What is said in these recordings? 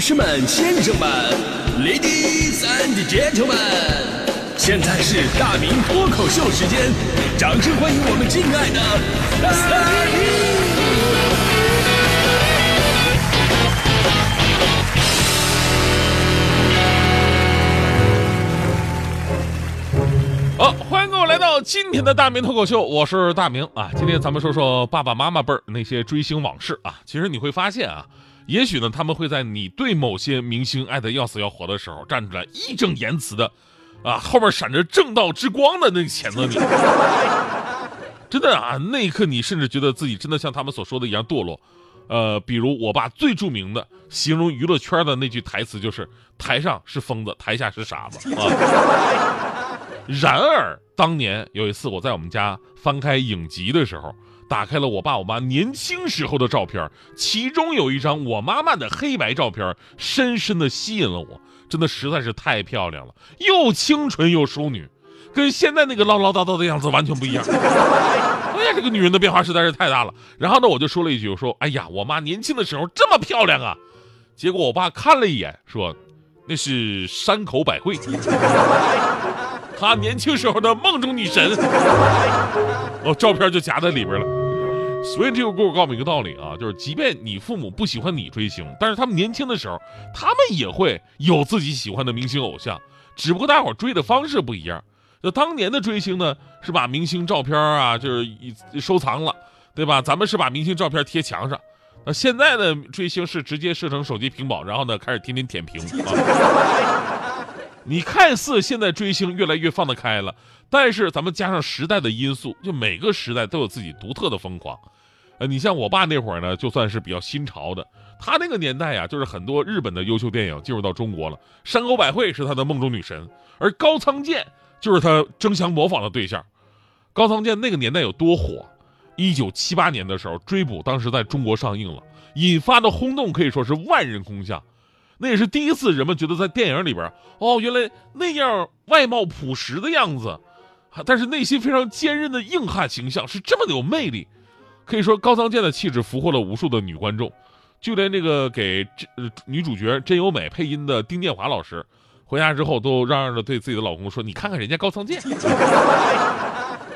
女士们、先生们，Ladies and Gentlemen，现在是大明脱口秀时间，掌声欢迎我们敬爱的大明！好，欢迎各位来到今天的大明脱口秀，我是大明啊。今天咱们说说爸爸妈妈辈儿那些追星往事啊。其实你会发现啊，也许呢，他们会在你对某些明星爱得要死要活的时候，站出来义正言辞的，啊，后面闪着正道之光的那谴责你。真的啊，那一刻你甚至觉得自己真的像他们所说的一样堕落。呃，比如我爸最著名的形容娱乐圈的那句台词就是：“台上是疯子，台下是傻子。”啊。然而，当年有一次我在我们家翻开影集的时候，打开了我爸我妈年轻时候的照片，其中有一张我妈妈的黑白照片，深深的吸引了我，真的实在是太漂亮了，又清纯又淑女，跟现在那个唠唠叨叨的样子完全不一样。哎呀，这个女人的变化实在是太大了。然后呢，我就说了一句，我说：“哎呀，我妈年轻的时候这么漂亮啊！”结果我爸看了一眼，说：“那是山口百惠。”她年轻时候的梦中女神，哦，照片就夹在里边了。所以这个故事告诉我们一个道理啊，就是即便你父母不喜欢你追星，但是他们年轻的时候，他们也会有自己喜欢的明星偶像，只不过大伙追的方式不一样。就当年的追星呢，是把明星照片啊，就是收藏了，对吧？咱们是把明星照片贴墙上，那现在的追星是直接设成手机屏保，然后呢开始天天舔屏啊。你看似现在追星越来越放得开了，但是咱们加上时代的因素，就每个时代都有自己独特的疯狂。呃，你像我爸那会儿呢，就算是比较新潮的，他那个年代呀，就是很多日本的优秀电影进入到中国了，山口百惠是他的梦中女神，而高仓健就是他争相模仿的对象。高仓健那个年代有多火？一九七八年的时候，《追捕》当时在中国上映了，引发的轰动可以说是万人空巷。那也是第一次，人们觉得在电影里边，哦，原来那样外貌朴实的样子，但是内心非常坚韧的硬汉形象是这么的有魅力。可以说，高仓健的气质俘获了无数的女观众，就连那个给女主角真由美配音的丁建华老师，回家之后都嚷嚷着对自己的老公说：“你看看人家高仓健。”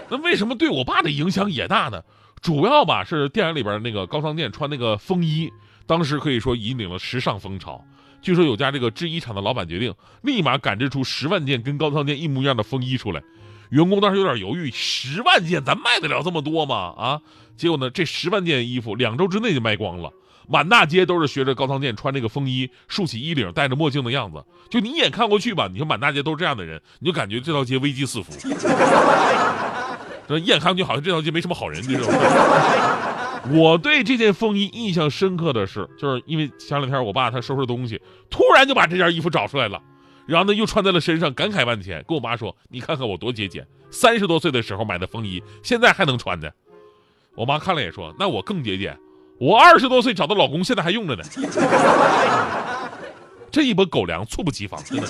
那为什么对我爸的影响也大呢？主要吧是电影里边那个高仓健穿那个风衣，当时可以说引领了时尚风潮。据说有家这个制衣厂的老板决定立马赶制出十万件跟高仓健一模一样的风衣出来，员工当时有点犹豫，十万件咱卖得了这么多吗？啊，结果呢，这十万件衣服两周之内就卖光了，满大街都是学着高仓健穿这个风衣，竖起衣领，戴着墨镜的样子，就你一眼看过去吧，你说满大街都是这样的人，你就感觉这条街危机四伏，这一眼看过去好像这条街没什么好人，你知道吗？我对这件风衣印象深刻的是，就是因为前两天我爸他收拾东西，突然就把这件衣服找出来了，然后呢又穿在了身上，感慨万千，跟我妈说：“你看看我多节俭，三十多岁的时候买的风衣，现在还能穿的。”我妈看了也说：“那我更节俭，我二十多岁找的老公现在还用着呢。”这一波狗粮猝不及防，真的。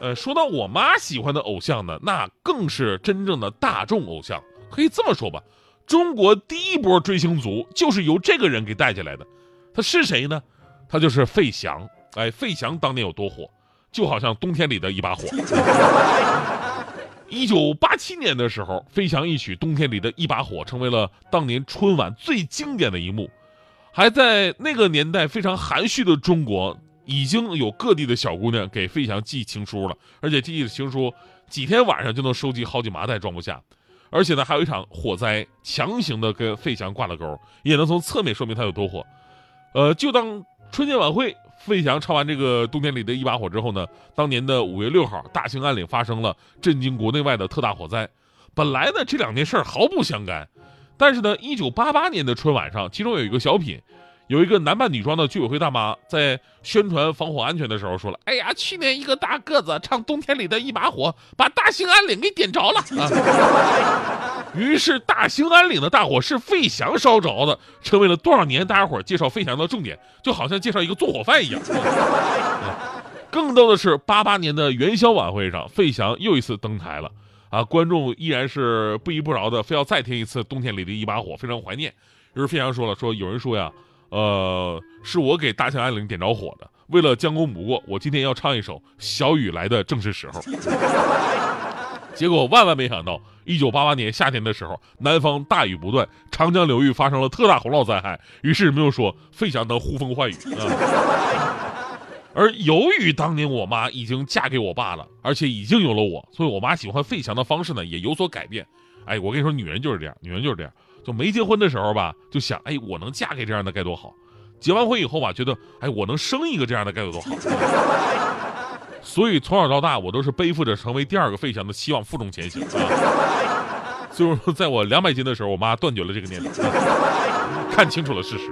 呃，说到我妈喜欢的偶像呢，那更是真正的大众偶像，可以这么说吧。中国第一波追星族就是由这个人给带起来的，他是谁呢？他就是费翔。哎，费翔当年有多火，就好像冬天里的一把火。一九八七年的时候，费翔一曲《冬天里的一把火》成为了当年春晚最经典的一幕。还在那个年代非常含蓄的中国，已经有各地的小姑娘给费翔寄情书了，而且寄的情书几天晚上就能收集好几麻袋装不下。而且呢，还有一场火灾，强行的跟费翔挂了钩，也能从侧面说明他有多火。呃，就当春节晚会，费翔唱完这个《冬天里的一把火》之后呢，当年的五月六号，大兴安岭发生了震惊国内外的特大火灾。本来呢，这两件事毫不相干，但是呢，一九八八年的春晚上，其中有一个小品。有一个男扮女装的居委会大妈在宣传防火安全的时候说了：“哎呀，去年一个大个子唱《冬天里的一把火》，把大兴安岭给点着了。”，于是大兴安岭的大火是费翔烧着的，成为了多少年大家伙介绍费翔的重点，就好像介绍一个做火饭一样。更逗的是，八八年的元宵晚会上，费翔又一次登台了。啊，观众依然是不依不饶的，非要再听一次《冬天里的一把火》，非常怀念。于是费翔说了：“说有人说呀。”呃，是我给大兴安岭点着火的。为了将功补过，我今天要唱一首《小雨来的正是时候》。结果万万没想到，一九八八年夏天的时候，南方大雨不断，长江流域发生了特大洪涝灾害。于是人们又说费翔能呼风唤雨啊。而由于当年我妈已经嫁给我爸了，而且已经有了我，所以我妈喜欢费翔的方式呢也有所改变。哎，我跟你说，女人就是这样，女人就是这样，就没结婚的时候吧，就想，哎，我能嫁给这样的该多好；结完婚以后吧，觉得，哎，我能生一个这样的该有多好。所以从小到大，我都是背负着成为第二个费翔的希望负重前行。就是在我两百斤的时候，我妈断绝了这个念头，看清楚了事实。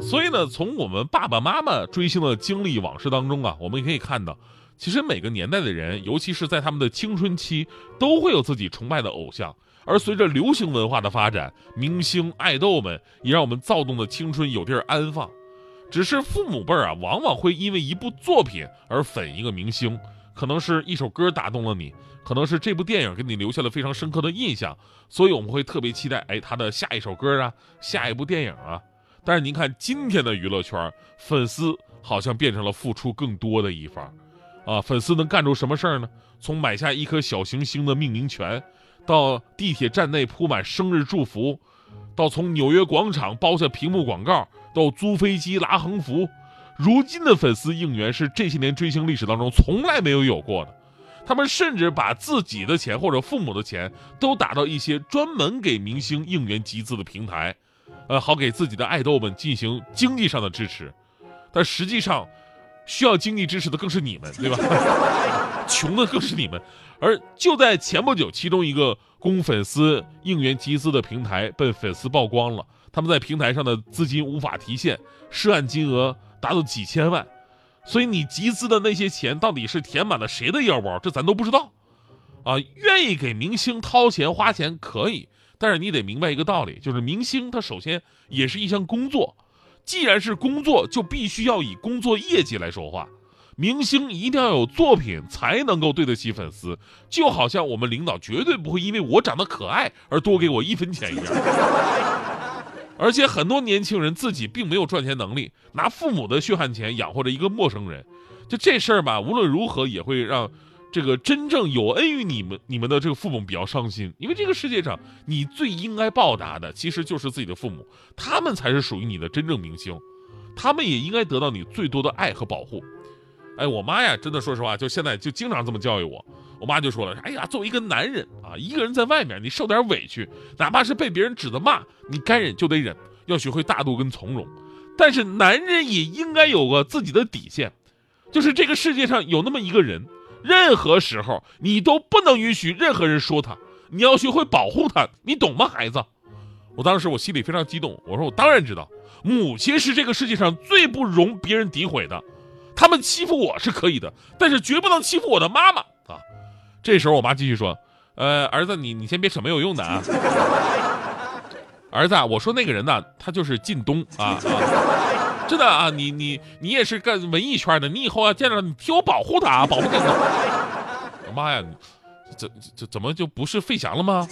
所以呢，从我们爸爸妈妈追星的经历往事当中啊，我们也可以看到，其实每个年代的人，尤其是在他们的青春期，都会有自己崇拜的偶像。而随着流行文化的发展，明星爱豆们也让我们躁动的青春有地儿安放。只是父母辈儿啊，往往会因为一部作品而粉一个明星，可能是一首歌打动了你，可能是这部电影给你留下了非常深刻的印象，所以我们会特别期待，哎，他的下一首歌啊，下一部电影啊。但是您看今天的娱乐圈，粉丝好像变成了付出更多的一方，啊，粉丝能干出什么事儿呢？从买下一颗小行星的命名权，到地铁站内铺满生日祝福，到从纽约广场包下屏幕广告，到租飞机拉横幅，如今的粉丝应援是这些年追星历史当中从来没有有过的。他们甚至把自己的钱或者父母的钱都打到一些专门给明星应援集资的平台。呃，好给自己的爱豆们进行经济上的支持，但实际上，需要经济支持的更是你们，对吧？穷的更是你们。而就在前不久，其中一个供粉丝应援集资的平台被粉丝曝光了，他们在平台上的资金无法提现，涉案金额达到几千万。所以你集资的那些钱到底是填满了谁的腰包，这咱都不知道。啊，愿意给明星掏钱花钱可以。但是你得明白一个道理，就是明星他首先也是一项工作，既然是工作，就必须要以工作业绩来说话。明星一定要有作品才能够对得起粉丝，就好像我们领导绝对不会因为我长得可爱而多给我一分钱一样。而且很多年轻人自己并没有赚钱能力，拿父母的血汗钱养活着一个陌生人，就这事儿吧，无论如何也会让。这个真正有恩于你们、你们的这个父母比较伤心，因为这个世界上你最应该报答的其实就是自己的父母，他们才是属于你的真正明星，他们也应该得到你最多的爱和保护。哎，我妈呀，真的说实话，就现在就经常这么教育我。我妈就说了：“哎呀，作为一个男人啊，一个人在外面，你受点委屈，哪怕是被别人指责骂，你该忍就得忍，要学会大度跟从容。但是男人也应该有个自己的底线，就是这个世界上有那么一个人。”任何时候，你都不能允许任何人说他，你要学会保护他，你懂吗，孩子？我当时我心里非常激动，我说我当然知道，母亲是这个世界上最不容别人诋毁的，他们欺负我是可以的，但是绝不能欺负我的妈妈啊！这时候我妈继续说，呃，儿子，你你先别扯没有用的啊，儿子，我说那个人呢，他就是靳东啊啊。真的啊，你你你也是干文艺圈的，你以后要见着你替我保护他啊，保护这个。妈呀，怎怎怎么就不是费翔了吗？